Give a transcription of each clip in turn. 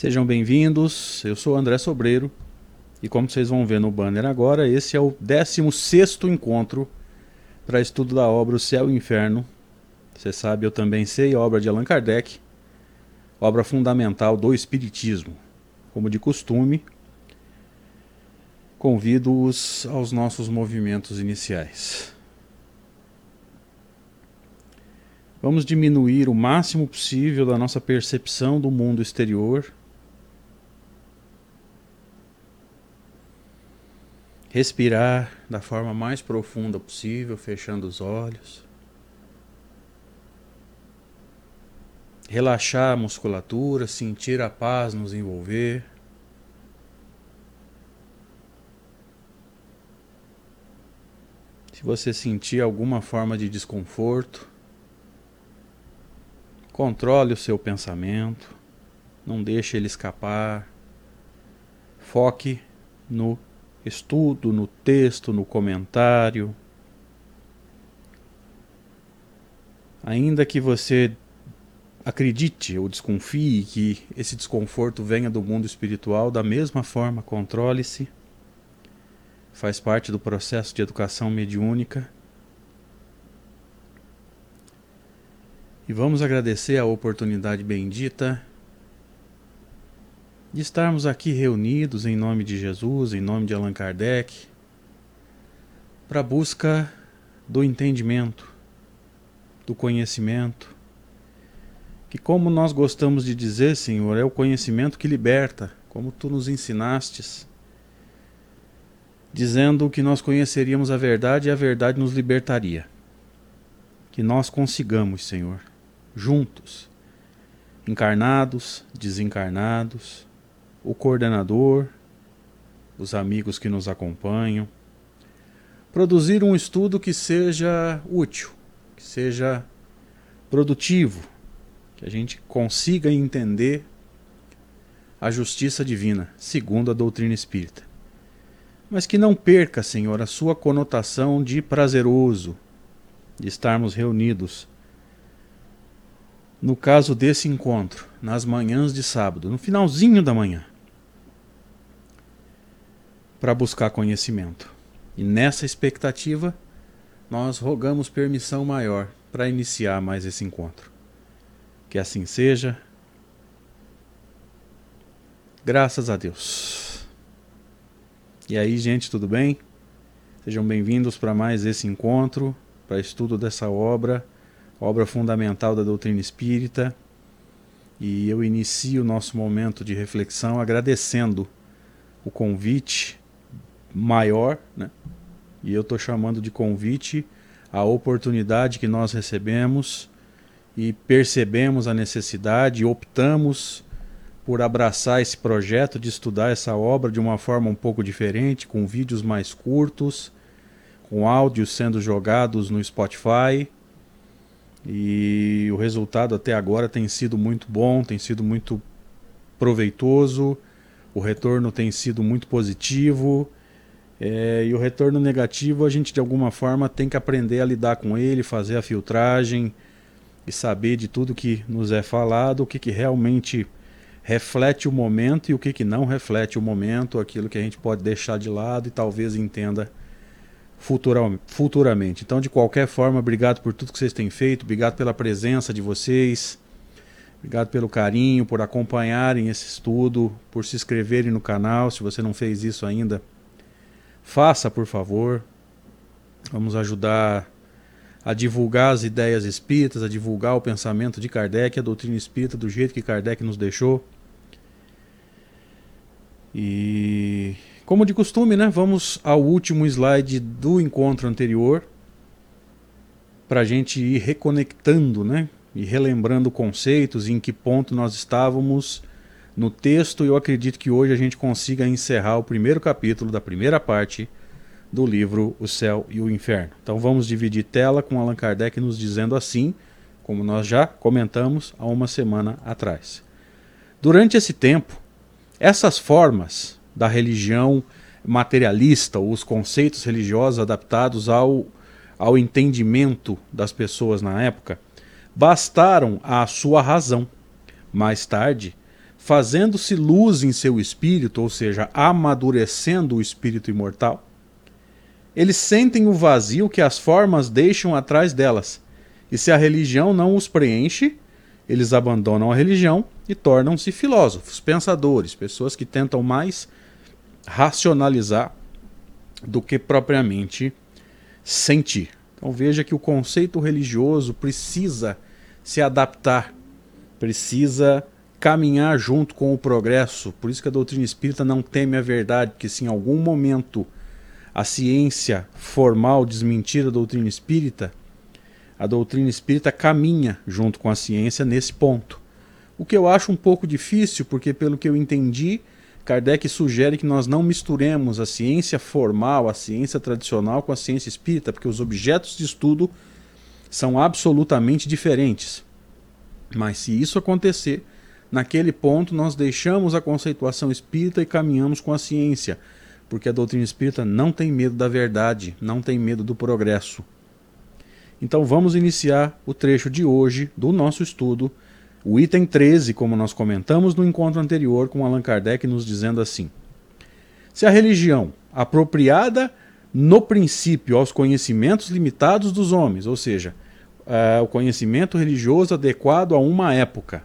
Sejam bem-vindos, eu sou André Sobreiro e como vocês vão ver no banner agora, esse é o 16º encontro para estudo da obra O Céu e o Inferno. Você sabe, eu também sei, obra de Allan Kardec, obra fundamental do Espiritismo. Como de costume, convido-os aos nossos movimentos iniciais. Vamos diminuir o máximo possível da nossa percepção do mundo exterior. Respirar da forma mais profunda possível, fechando os olhos. Relaxar a musculatura, sentir a paz nos envolver. Se você sentir alguma forma de desconforto, Controle o seu pensamento, não deixe ele escapar. Foque no estudo, no texto, no comentário. Ainda que você acredite ou desconfie que esse desconforto venha do mundo espiritual, da mesma forma, controle-se. Faz parte do processo de educação mediúnica E vamos agradecer a oportunidade bendita de estarmos aqui reunidos em nome de Jesus, em nome de Allan Kardec, para a busca do entendimento, do conhecimento, que, como nós gostamos de dizer, Senhor, é o conhecimento que liberta, como tu nos ensinastes, dizendo que nós conheceríamos a verdade e a verdade nos libertaria. Que nós consigamos, Senhor, juntos, encarnados, desencarnados, o coordenador, os amigos que nos acompanham, produzir um estudo que seja útil, que seja produtivo, que a gente consiga entender a justiça divina, segundo a doutrina espírita. Mas que não perca, Senhor, a sua conotação de prazeroso, de estarmos reunidos no caso desse encontro, nas manhãs de sábado, no finalzinho da manhã, para buscar conhecimento. E nessa expectativa, nós rogamos permissão maior para iniciar mais esse encontro. Que assim seja. Graças a Deus. E aí, gente, tudo bem? Sejam bem-vindos para mais esse encontro, para estudo dessa obra obra fundamental da doutrina espírita. E eu inicio o nosso momento de reflexão agradecendo o convite maior, né? e eu estou chamando de convite a oportunidade que nós recebemos e percebemos a necessidade optamos por abraçar esse projeto de estudar essa obra de uma forma um pouco diferente, com vídeos mais curtos, com áudios sendo jogados no Spotify e o resultado até agora tem sido muito bom, tem sido muito proveitoso, o retorno tem sido muito positivo. É, e o retorno negativo a gente de alguma forma tem que aprender a lidar com ele, fazer a filtragem e saber de tudo que nos é falado, o que, que realmente reflete o momento e o que, que não reflete o momento, aquilo que a gente pode deixar de lado e talvez entenda futuramente. Então, de qualquer forma, obrigado por tudo que vocês têm feito, obrigado pela presença de vocês, obrigado pelo carinho, por acompanharem esse estudo, por se inscreverem no canal. Se você não fez isso ainda, faça, por favor. Vamos ajudar a divulgar as ideias espíritas, a divulgar o pensamento de Kardec, a doutrina espírita do jeito que Kardec nos deixou. E como de costume, né, vamos ao último slide do encontro anterior para a gente ir reconectando, né, e relembrando conceitos em que ponto nós estávamos no texto. Eu acredito que hoje a gente consiga encerrar o primeiro capítulo da primeira parte do livro O Céu e o Inferno. Então vamos dividir tela com Allan Kardec nos dizendo assim, como nós já comentamos há uma semana atrás. Durante esse tempo, essas formas da religião materialista, os conceitos religiosos adaptados ao, ao entendimento das pessoas na época, bastaram à sua razão. Mais tarde, fazendo-se luz em seu espírito, ou seja, amadurecendo o espírito imortal, eles sentem o vazio que as formas deixam atrás delas. E se a religião não os preenche, eles abandonam a religião e tornam-se filósofos, pensadores, pessoas que tentam mais racionalizar do que propriamente sentir. Então veja que o conceito religioso precisa se adaptar, precisa caminhar junto com o progresso. Por isso que a doutrina espírita não teme a verdade, porque se em algum momento a ciência formal desmentir a doutrina espírita, a doutrina espírita caminha junto com a ciência nesse ponto. O que eu acho um pouco difícil, porque pelo que eu entendi, Kardec sugere que nós não misturemos a ciência formal, a ciência tradicional com a ciência espírita, porque os objetos de estudo são absolutamente diferentes. Mas se isso acontecer, naquele ponto nós deixamos a conceituação espírita e caminhamos com a ciência, porque a doutrina espírita não tem medo da verdade, não tem medo do progresso. Então vamos iniciar o trecho de hoje do nosso estudo, o item 13, como nós comentamos no encontro anterior com Allan Kardec, nos dizendo assim: Se a religião, apropriada no princípio aos conhecimentos limitados dos homens, ou seja, uh, o conhecimento religioso adequado a uma época,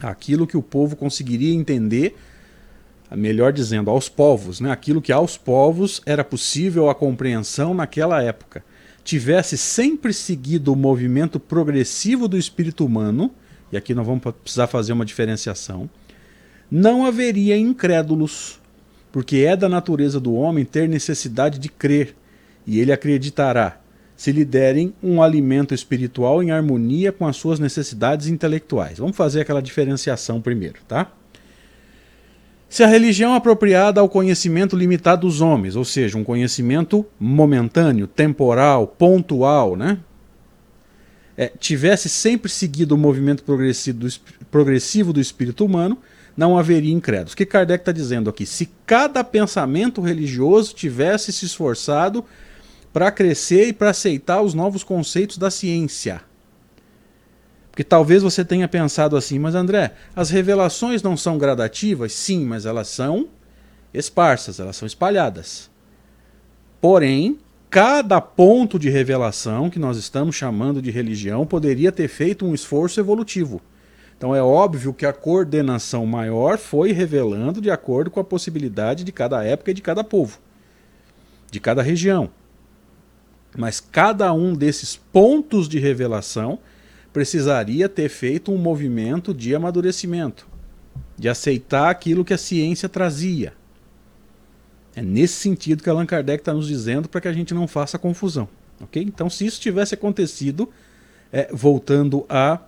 aquilo que o povo conseguiria entender, melhor dizendo, aos povos, né? aquilo que aos povos era possível a compreensão naquela época tivesse sempre seguido o movimento progressivo do espírito humano, e aqui nós vamos precisar fazer uma diferenciação, não haveria incrédulos, porque é da natureza do homem ter necessidade de crer, e ele acreditará, se lhe derem um alimento espiritual em harmonia com as suas necessidades intelectuais. Vamos fazer aquela diferenciação primeiro, tá? Se a religião apropriada ao conhecimento limitado dos homens, ou seja, um conhecimento momentâneo, temporal, pontual, né? É, tivesse sempre seguido o movimento progressivo do espírito humano, não haveria incrédulos. O que Kardec está dizendo aqui? Se cada pensamento religioso tivesse se esforçado para crescer e para aceitar os novos conceitos da ciência, porque talvez você tenha pensado assim, mas André, as revelações não são gradativas? Sim, mas elas são esparsas, elas são espalhadas. Porém, cada ponto de revelação que nós estamos chamando de religião poderia ter feito um esforço evolutivo. Então é óbvio que a coordenação maior foi revelando de acordo com a possibilidade de cada época e de cada povo, de cada região. Mas cada um desses pontos de revelação precisaria ter feito um movimento de amadurecimento, de aceitar aquilo que a ciência trazia. É nesse sentido que Allan Kardec está nos dizendo para que a gente não faça confusão. ok? Então, se isso tivesse acontecido, é, voltando a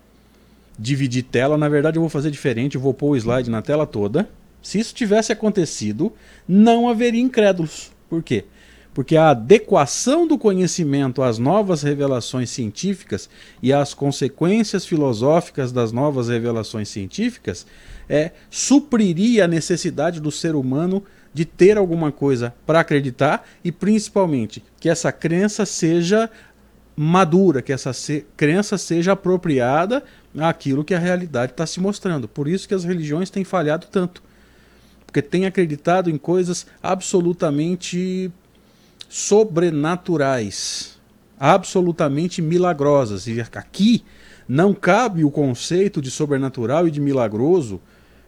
dividir tela, na verdade eu vou fazer diferente, eu vou pôr o slide na tela toda. Se isso tivesse acontecido, não haveria incrédulos. Por quê? Porque a adequação do conhecimento às novas revelações científicas e às consequências filosóficas das novas revelações científicas é, supriria a necessidade do ser humano de ter alguma coisa para acreditar e principalmente que essa crença seja madura, que essa se crença seja apropriada àquilo que a realidade está se mostrando. Por isso que as religiões têm falhado tanto. Porque têm acreditado em coisas absolutamente sobrenaturais, absolutamente milagrosas. E aqui não cabe o conceito de sobrenatural e de milagroso,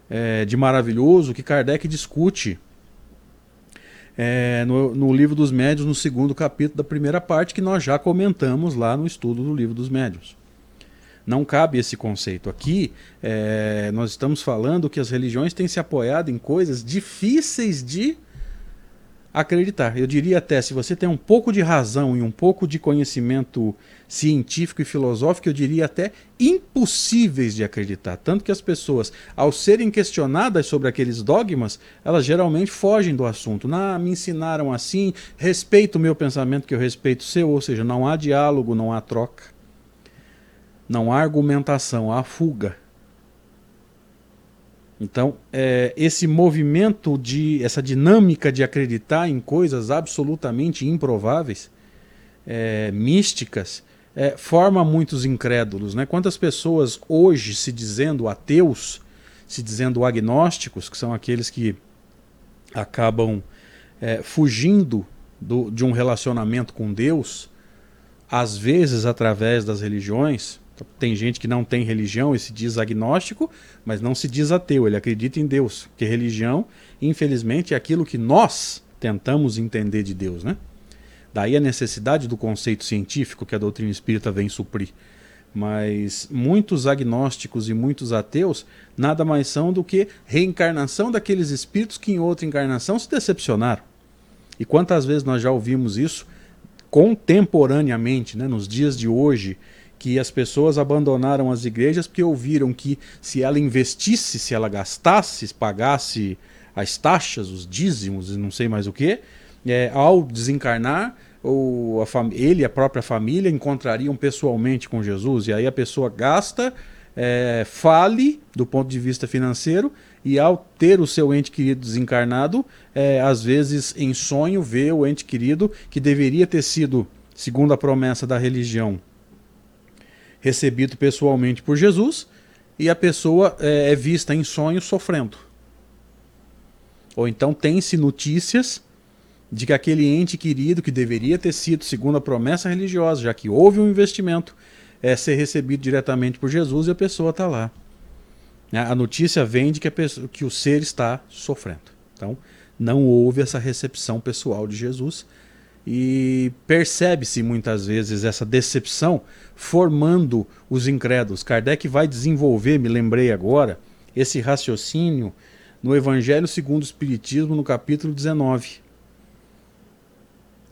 é, de maravilhoso, que Kardec discute é, no, no, Livro dos Médios, no segundo capítulo da primeira parte, que nós já comentamos lá no estudo do Livro dos Médios. Não cabe esse conceito. Aqui, é, nós estamos falando que as religiões têm se apoiado em coisas difíceis de acreditar. Eu diria até, se você tem um pouco de razão e um pouco de conhecimento científico e filosófico, eu diria até impossíveis de acreditar. Tanto que as pessoas, ao serem questionadas sobre aqueles dogmas, elas geralmente fogem do assunto. Não, me ensinaram assim, respeito o meu pensamento que eu respeito o seu, ou seja, não há diálogo, não há troca. Não há argumentação, há fuga. Então, é, esse movimento de essa dinâmica de acreditar em coisas absolutamente improváveis, é, místicas, é, forma muitos incrédulos. Né? Quantas pessoas hoje se dizendo ateus se dizendo agnósticos, que são aqueles que acabam é, fugindo do, de um relacionamento com Deus, às vezes através das religiões. Tem gente que não tem religião e se diz agnóstico, mas não se diz ateu, ele acredita em Deus. Porque religião, infelizmente, é aquilo que nós tentamos entender de Deus, né? Daí a necessidade do conceito científico que a doutrina espírita vem suprir. Mas muitos agnósticos e muitos ateus nada mais são do que reencarnação daqueles espíritos que em outra encarnação se decepcionaram. E quantas vezes nós já ouvimos isso contemporaneamente, né, nos dias de hoje, que as pessoas abandonaram as igrejas porque ouviram que se ela investisse, se ela gastasse, pagasse as taxas, os dízimos e não sei mais o que, é, ao desencarnar, ou a ele e a própria família encontrariam pessoalmente com Jesus, e aí a pessoa gasta, é, fale do ponto de vista financeiro, e ao ter o seu ente querido desencarnado, é, às vezes em sonho vê o ente querido que deveria ter sido, segundo a promessa da religião, recebido pessoalmente por Jesus, e a pessoa é, é vista em sonho sofrendo. Ou então tem-se notícias de que aquele ente querido que deveria ter sido, segundo a promessa religiosa, já que houve um investimento, é ser recebido diretamente por Jesus e a pessoa está lá. Né? A notícia vem de que, pessoa, que o ser está sofrendo. Então, não houve essa recepção pessoal de Jesus. E percebe-se muitas vezes essa decepção formando os incrédulos. Kardec vai desenvolver, me lembrei agora, esse raciocínio no Evangelho segundo o Espiritismo, no capítulo 19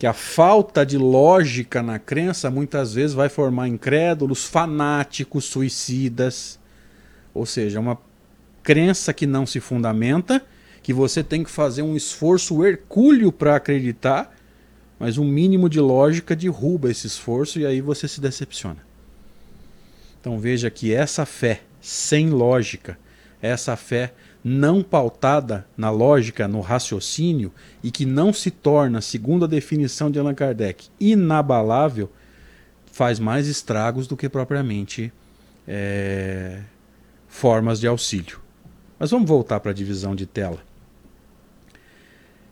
que a falta de lógica na crença muitas vezes vai formar incrédulos, fanáticos, suicidas. Ou seja, uma crença que não se fundamenta, que você tem que fazer um esforço hercúleo para acreditar, mas um mínimo de lógica derruba esse esforço e aí você se decepciona. Então veja que essa fé sem lógica, essa fé não pautada na lógica, no raciocínio, e que não se torna, segundo a definição de Allan Kardec, inabalável, faz mais estragos do que propriamente é, formas de auxílio. Mas vamos voltar para a divisão de tela.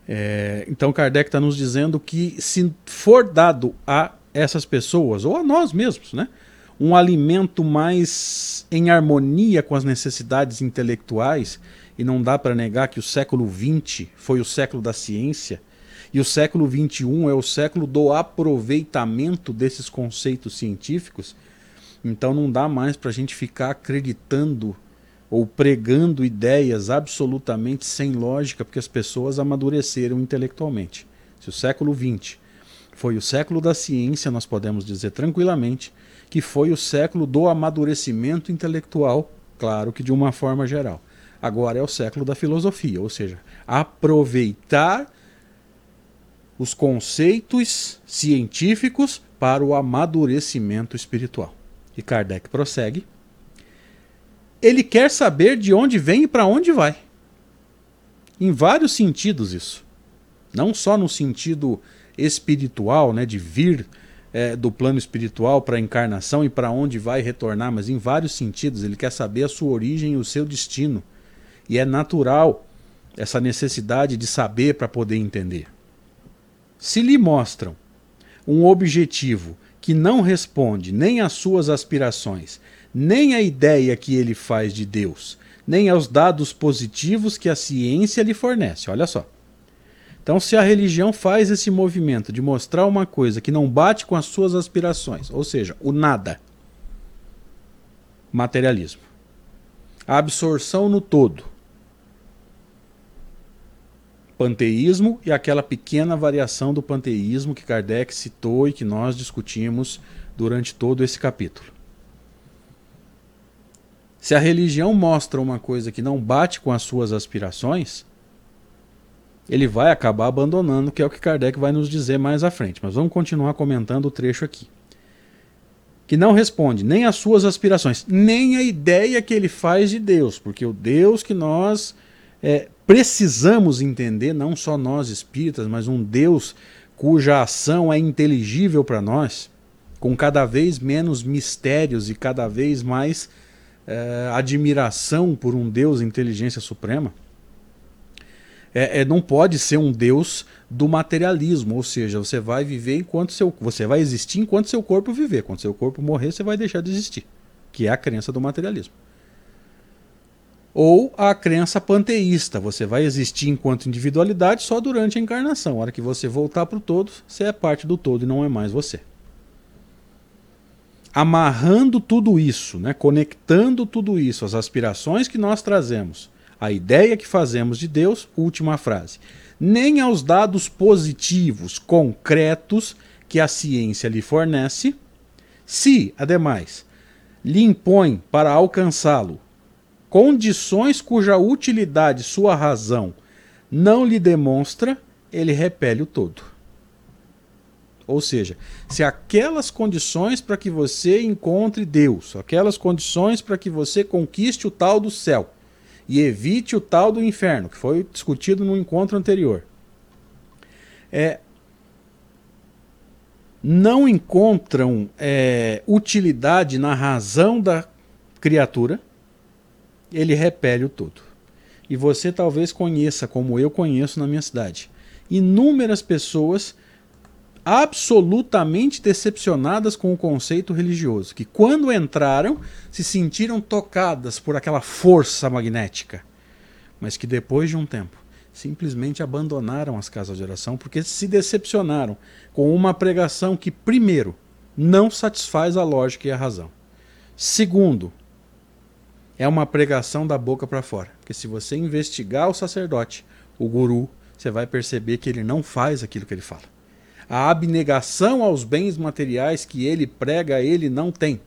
É, então Kardec está nos dizendo que se for dado a essas pessoas, ou a nós mesmos, né, um alimento mais em harmonia com as necessidades intelectuais, e não dá para negar que o século XX foi o século da ciência, e o século XXI é o século do aproveitamento desses conceitos científicos, então não dá mais para a gente ficar acreditando ou pregando ideias absolutamente sem lógica, porque as pessoas amadureceram intelectualmente. Se o século XX foi o século da ciência, nós podemos dizer tranquilamente que foi o século do amadurecimento intelectual, claro que de uma forma geral. Agora é o século da filosofia, ou seja, aproveitar os conceitos científicos para o amadurecimento espiritual. E Kardec prossegue. Ele quer saber de onde vem e para onde vai. Em vários sentidos isso. Não só no sentido espiritual, né, de vir é, do plano espiritual para a encarnação e para onde vai retornar, mas em vários sentidos. Ele quer saber a sua origem e o seu destino. E é natural essa necessidade de saber para poder entender. Se lhe mostram um objetivo que não responde nem às suas aspirações, nem à ideia que ele faz de Deus, nem aos dados positivos que a ciência lhe fornece. Olha só. Então, se a religião faz esse movimento de mostrar uma coisa que não bate com as suas aspirações, ou seja, o nada, materialismo, a absorção no todo, panteísmo e aquela pequena variação do panteísmo que Kardec citou e que nós discutimos durante todo esse capítulo. Se a religião mostra uma coisa que não bate com as suas aspirações, ele vai acabar abandonando, que é o que Kardec vai nos dizer mais à frente. Mas vamos continuar comentando o trecho aqui. Que não responde nem às suas aspirações, nem à ideia que ele faz de Deus, porque o Deus que nós é, precisamos entender, não só nós espíritas, mas um Deus cuja ação é inteligível para nós, com cada vez menos mistérios e cada vez mais é, admiração por um Deus inteligência suprema, é, é, não pode ser um Deus do materialismo, ou seja, você vai viver enquanto seu, você vai existir enquanto seu corpo viver. Quando seu corpo morrer, você vai deixar de existir, que é a crença do materialismo. Ou a crença panteísta, você vai existir enquanto individualidade só durante a encarnação. A hora que você voltar para o todo, você é parte do todo e não é mais você. Amarrando tudo isso, né, conectando tudo isso, as aspirações que nós trazemos, a ideia que fazemos de Deus, última frase. Nem aos dados positivos, concretos que a ciência lhe fornece, se, ademais, lhe impõe para alcançá-lo condições cuja utilidade sua razão não lhe demonstra, ele repele o todo. Ou seja, se aquelas condições para que você encontre Deus, aquelas condições para que você conquiste o tal do céu e evite o tal do inferno, que foi discutido no encontro anterior, é, não encontram é, utilidade na razão da criatura, ele repele o todo. E você talvez conheça, como eu conheço na minha cidade, inúmeras pessoas absolutamente decepcionadas com o conceito religioso, que quando entraram se sentiram tocadas por aquela força magnética, mas que depois de um tempo simplesmente abandonaram as casas de oração porque se decepcionaram com uma pregação que, primeiro, não satisfaz a lógica e a razão. Segundo, é uma pregação da boca para fora. Porque se você investigar o sacerdote, o guru, você vai perceber que ele não faz aquilo que ele fala. A abnegação aos bens materiais que ele prega, ele não tem.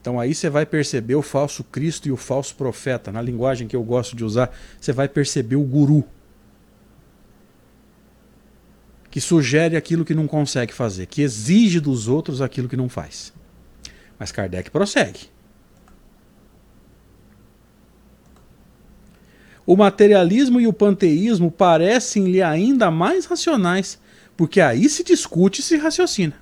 Então aí você vai perceber o falso Cristo e o falso profeta. Na linguagem que eu gosto de usar, você vai perceber o guru. Que sugere aquilo que não consegue fazer, que exige dos outros aquilo que não faz. Mas Kardec prossegue. O materialismo e o panteísmo parecem-lhe ainda mais racionais, porque aí se discute e se raciocina.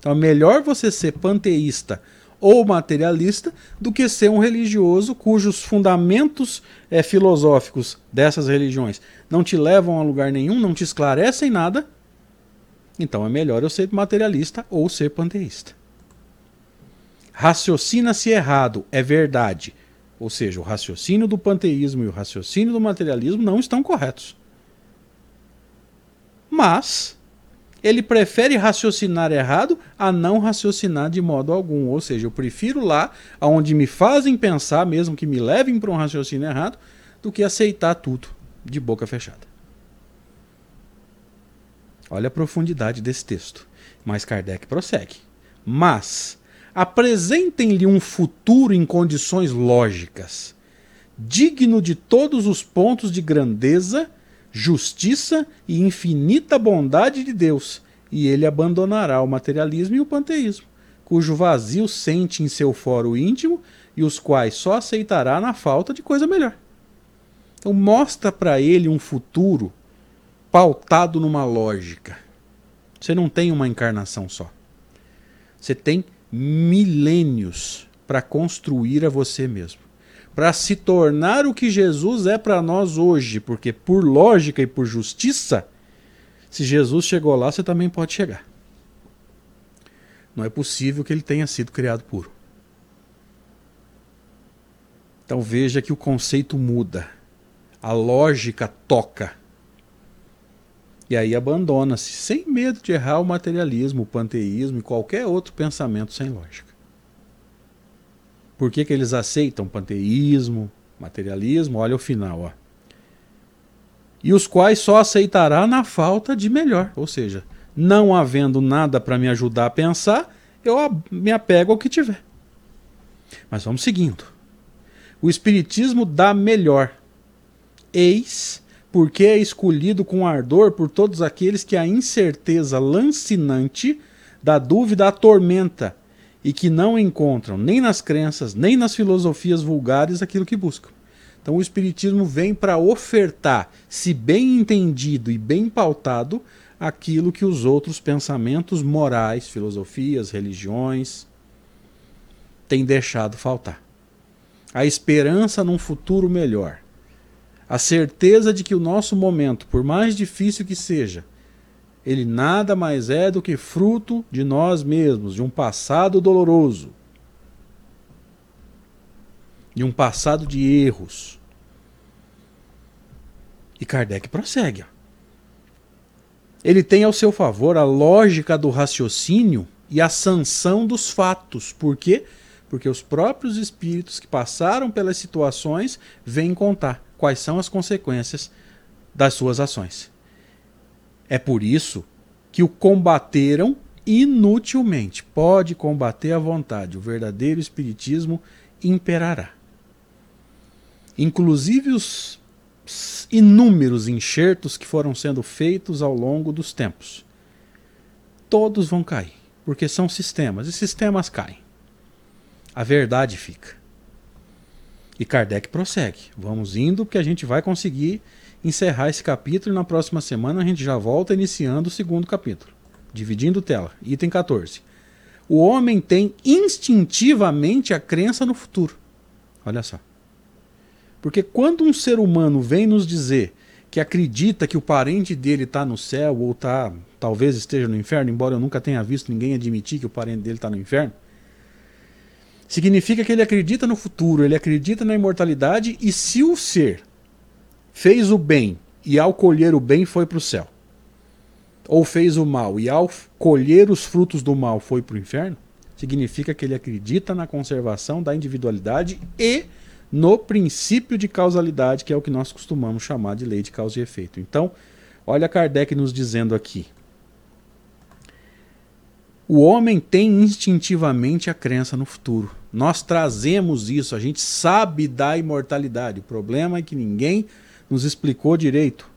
Então é melhor você ser panteísta ou materialista do que ser um religioso cujos fundamentos é, filosóficos dessas religiões não te levam a lugar nenhum, não te esclarecem nada. Então é melhor eu ser materialista ou ser panteísta raciocina-se errado, é verdade. Ou seja, o raciocínio do panteísmo e o raciocínio do materialismo não estão corretos. Mas ele prefere raciocinar errado a não raciocinar de modo algum. Ou seja, eu prefiro lá onde me fazem pensar, mesmo que me levem para um raciocínio errado, do que aceitar tudo de boca fechada. Olha a profundidade desse texto. Mas Kardec prossegue. Mas apresentem-lhe um futuro em condições lógicas, digno de todos os pontos de grandeza, justiça e infinita bondade de Deus, e ele abandonará o materialismo e o panteísmo, cujo vazio sente em seu foro íntimo e os quais só aceitará na falta de coisa melhor. Então mostra para ele um futuro pautado numa lógica. Você não tem uma encarnação só. Você tem milênios para construir a você mesmo. Para se tornar o que Jesus é para nós hoje, porque por lógica e por justiça, se Jesus chegou lá, você também pode chegar. Não é possível que ele tenha sido criado puro. Então veja que o conceito muda, a lógica toca e aí abandona-se, sem medo de errar, o materialismo, o panteísmo e qualquer outro pensamento sem lógica. Por que, que eles aceitam panteísmo, materialismo? Olha o final. Ó. E os quais só aceitará na falta de melhor. Ou seja, não havendo nada para me ajudar a pensar, eu me apego ao que tiver. Mas vamos seguindo. O Espiritismo dá melhor. Eis porque é escolhido com ardor por todos aqueles que a incerteza lancinante da dúvida atormenta e que não encontram nem nas crenças, nem nas filosofias vulgares aquilo que buscam. Então o Espiritismo vem para ofertar, se bem entendido e bem pautado, aquilo que os outros pensamentos morais, filosofias, religiões tem deixado faltar. A esperança num futuro melhor. A certeza de que o nosso momento, por mais difícil que seja, ele nada mais é do que fruto de nós mesmos, de um passado doloroso, de um passado de erros. E Kardec prossegue. Ele tem ao seu favor a lógica do raciocínio e a sanção dos fatos. Por quê? Porque os próprios espíritos que passaram pelas situações vêm contar quais são as consequências das suas ações. É por isso que o combateram inutilmente. Pode combater à vontade. O verdadeiro espiritismo imperará. Inclusive os inúmeros enxertos que foram sendo feitos ao longo dos tempos. Todos vão cair, porque são sistemas, e sistemas caem. A verdade fica. E Kardec prossegue. Vamos indo, porque a gente vai conseguir encerrar esse capítulo e na próxima semana a gente já volta iniciando o segundo capítulo. Dividindo tela. Item 14. O homem tem instintivamente a crença no futuro. Olha só. Porque quando um ser humano vem nos dizer que acredita que o parente dele está no céu ou tá, talvez esteja no inferno, embora eu nunca tenha visto ninguém admitir que o parente dele está no inferno, significa que ele acredita no futuro, ele acredita na imortalidade e se o ser fez o bem e ao colher o bem foi para o céu, ou fez o mal e ao colher os frutos do mal foi para o inferno, significa que ele acredita na conservação da individualidade e no princípio de causalidade, que é o que nós costumamos chamar de lei de causa e efeito. Então, olha Kardec nos dizendo aqui. O homem tem instintivamente a crença no futuro. Nós trazemos isso, a gente sabe da imortalidade. O problema é que ninguém nos explicou direito.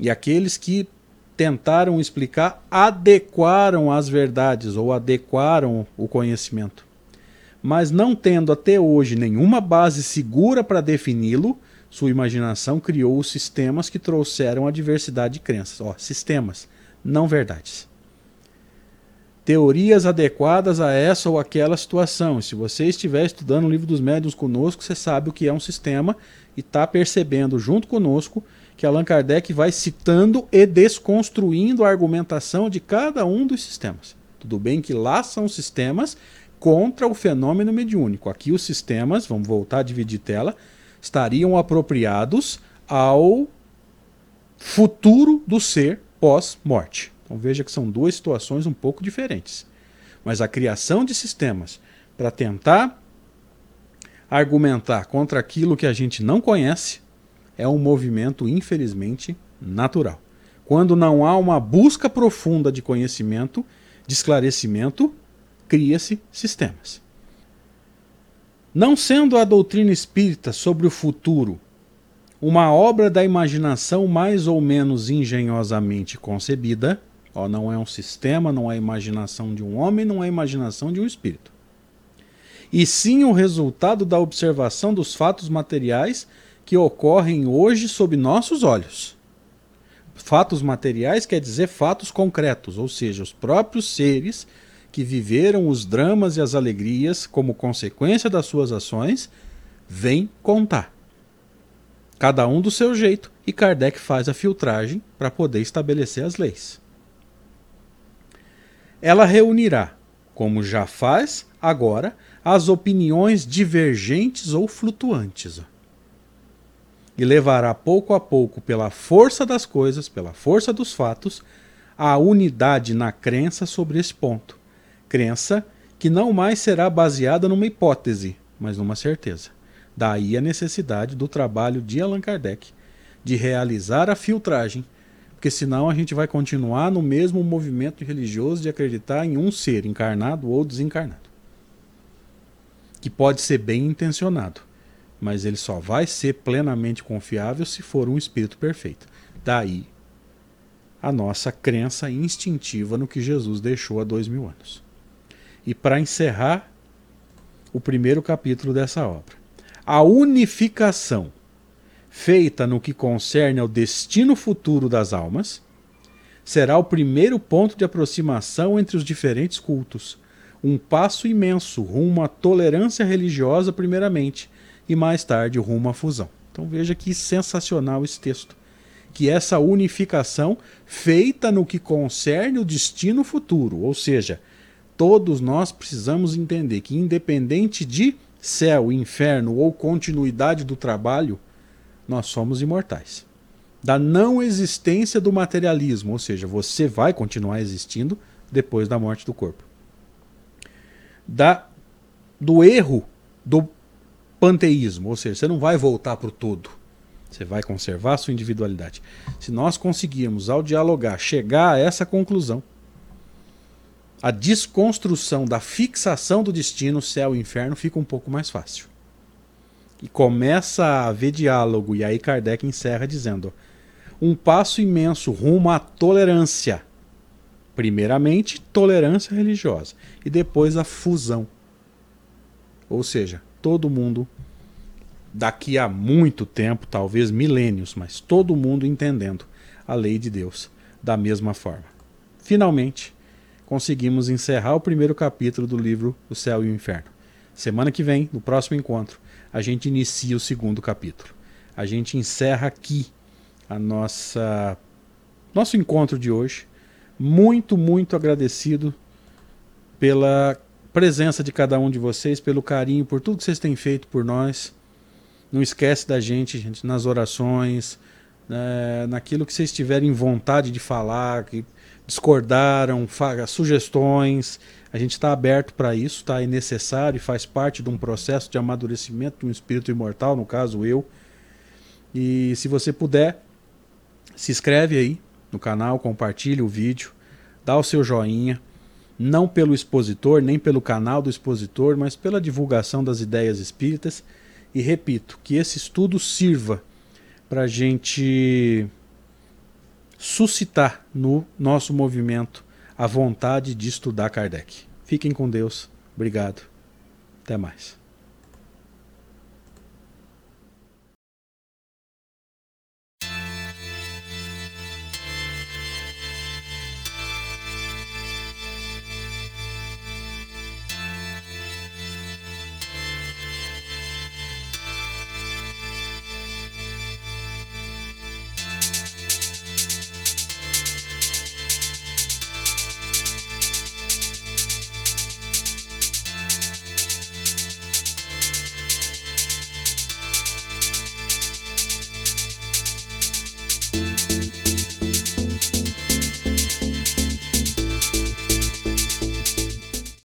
E aqueles que tentaram explicar adequaram as verdades ou adequaram o conhecimento mas não tendo até hoje nenhuma base segura para defini-lo, sua imaginação criou os sistemas que trouxeram a diversidade de crenças. Ó, sistemas, não verdades. Teorias adequadas a essa ou aquela situação. Se você estiver estudando o livro dos médiuns conosco, você sabe o que é um sistema e está percebendo junto conosco que Allan Kardec vai citando e desconstruindo a argumentação de cada um dos sistemas. Tudo bem que lá são sistemas contra o fenômeno mediúnico. Aqui os sistemas, vamos voltar a dividir tela, estariam apropriados ao futuro do ser pós-morte. Então veja que são duas situações um pouco diferentes. Mas a criação de sistemas para tentar argumentar contra aquilo que a gente não conhece é um movimento, infelizmente, natural. Quando não há uma busca profunda de conhecimento, de esclarecimento, cria-se sistemas. Não sendo a doutrina espírita sobre o futuro uma obra da imaginação mais ou menos engenhosamente concebida, ó, não é um sistema, não é imaginação de um homem, não é imaginação de um espírito. E sim o resultado da observação dos fatos materiais que ocorrem hoje sob nossos olhos. Fatos materiais quer dizer fatos concretos, ou seja, os próprios seres que viveram os dramas e as alegrias como consequência das suas ações, vem contar. Cada um do seu jeito, e Kardec faz a filtragem para poder estabelecer as leis. Ela reunirá, como já faz agora, as opiniões divergentes ou flutuantes. E levará pouco a pouco, pela força das coisas, pela força dos fatos, a unidade na crença sobre esse ponto crença que não mais será baseada numa hipótese, mas numa certeza. Daí a necessidade do trabalho de Allan Kardec de realizar a filtragem, porque senão a gente vai continuar no mesmo movimento religioso de acreditar em um ser encarnado ou desencarnado. Que pode ser bem intencionado, mas ele só vai ser plenamente confiável se for um espírito perfeito. Daí a nossa crença instintiva no que Jesus deixou há dois mil anos e para encerrar o primeiro capítulo dessa obra. A unificação feita no que concerne ao destino futuro das almas será o primeiro ponto de aproximação entre os diferentes cultos, um passo imenso rumo à tolerância religiosa, primeiramente, e mais tarde rumo à fusão. Então veja que sensacional esse texto. Que essa unificação feita no que concerne o destino futuro, ou seja, todos nós precisamos entender que, independente de céu, inferno ou continuidade do trabalho, nós somos imortais. Da não existência do materialismo, ou seja, você vai continuar existindo depois da morte do corpo. Da, do erro do panteísmo, ou seja, você não vai voltar para o todo. Você vai conservar a sua individualidade. Se nós conseguirmos, ao dialogar, chegar a essa conclusão, a desconstrução da fixação do destino, céu e inferno, fica um pouco mais fácil. E começa a haver diálogo, e aí Kardec encerra dizendo: um passo imenso rumo à tolerância. Primeiramente, tolerância religiosa, e depois a fusão. Ou seja, todo mundo, daqui a muito tempo, talvez milênios, mas todo mundo entendendo a lei de Deus da mesma forma. Finalmente, conseguimos encerrar o primeiro capítulo do livro O Céu e o Inferno. Semana que vem, no próximo encontro, a gente inicia o segundo capítulo. A gente encerra aqui a nossa nosso encontro de hoje. Muito, muito agradecido pela presença de cada um de vocês, pelo carinho, por tudo que vocês têm feito por nós. Não esquece da gente, gente nas orações, né, naquilo que vocês tiverem vontade de falar, que discordaram, sugestões. A gente está aberto para isso, tá? É necessário e faz parte de um processo de amadurecimento de um espírito imortal, no caso eu. E se você puder, se inscreve aí no canal, compartilhe o vídeo, dá o seu joinha, não pelo expositor, nem pelo canal do expositor, mas pela divulgação das ideias espíritas. E repito, que esse estudo sirva para a gente suscitar no nosso movimento a vontade de estudar Kardec. Fiquem com Deus. Obrigado. Até mais.